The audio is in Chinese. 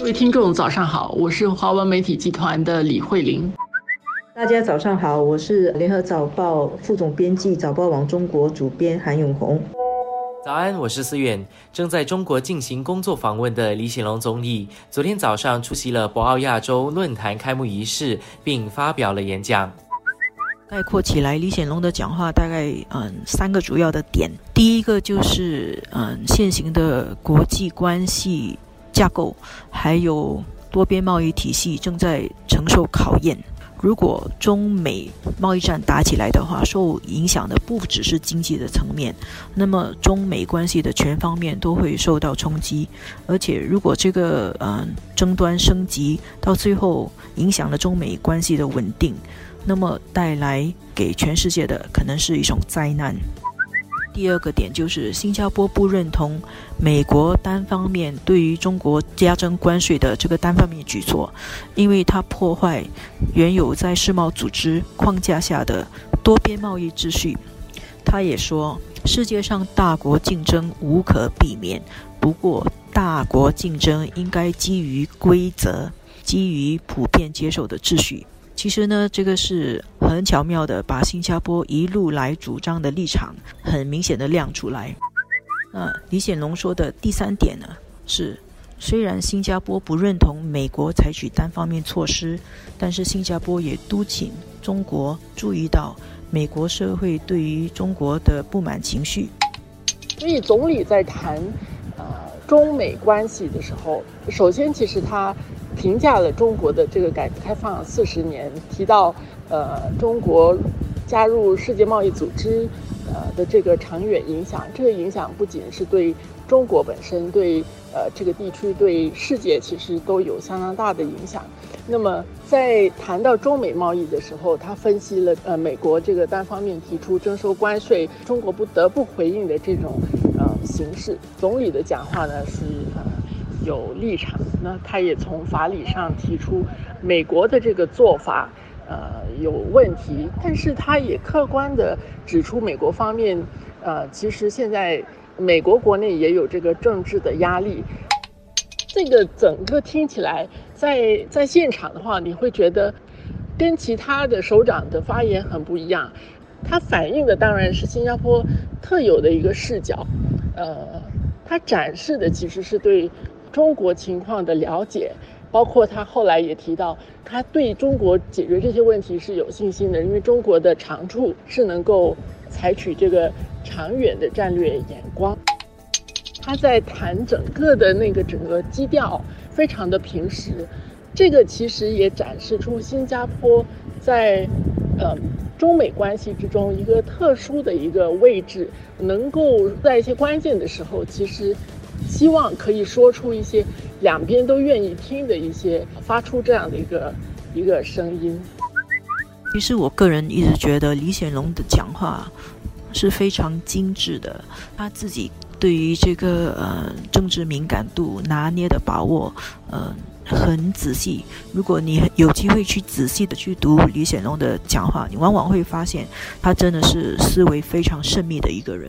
各位听众，早上好，我是华文媒体集团的李慧玲。大家早上好，我是联合早报副总编辑、早报网中国主编韩永红。早安，我是思远。正在中国进行工作访问的李显龙总理，昨天早上出席了博鳌亚洲论坛开幕仪式，并发表了演讲。概括起来，李显龙的讲话大概嗯三个主要的点。第一个就是嗯现行的国际关系架构，还有多边贸易体系正在承受考验。如果中美贸易战打起来的话，受影响的不只是经济的层面，那么中美关系的全方面都会受到冲击。而且，如果这个嗯争端升级到最后影响了中美关系的稳定，那么带来给全世界的可能是一种灾难。第二个点就是新加坡不认同美国单方面对于中国加征关税的这个单方面举措，因为它破坏原有在世贸组织框架下的多边贸易秩序。他也说，世界上大国竞争无可避免，不过大国竞争应该基于规则，基于普遍接受的秩序。其实呢，这个是很巧妙的，把新加坡一路来主张的立场很明显的亮出来。那李显龙说的第三点呢，是虽然新加坡不认同美国采取单方面措施，但是新加坡也督请中国注意到美国社会对于中国的不满情绪。所以总理在谈呃中美关系的时候，首先其实他。评价了中国的这个改革开放四十年，提到，呃，中国加入世界贸易组织，呃的这个长远影响。这个影响不仅是对中国本身，对呃这个地区，对世界其实都有相当大的影响。那么在谈到中美贸易的时候，他分析了呃美国这个单方面提出征收关税，中国不得不回应的这种呃形式。总理的讲话呢是呃。有立场，那他也从法理上提出美国的这个做法，呃有问题，但是他也客观的指出美国方面，呃其实现在美国国内也有这个政治的压力，这个整个听起来在在现场的话，你会觉得跟其他的首长的发言很不一样，它反映的当然是新加坡特有的一个视角，呃，它展示的其实是对。中国情况的了解，包括他后来也提到，他对中国解决这些问题是有信心的，因为中国的长处是能够采取这个长远的战略眼光。他在谈整个的那个整个基调非常的平实，这个其实也展示出新加坡在呃中美关系之中一个特殊的一个位置，能够在一些关键的时候，其实。希望可以说出一些两边都愿意听的一些，发出这样的一个一个声音。其实我个人一直觉得李显龙的讲话是非常精致的，他自己对于这个呃政治敏感度拿捏的把握，呃很仔细。如果你有机会去仔细的去读李显龙的讲话，你往往会发现他真的是思维非常慎密的一个人。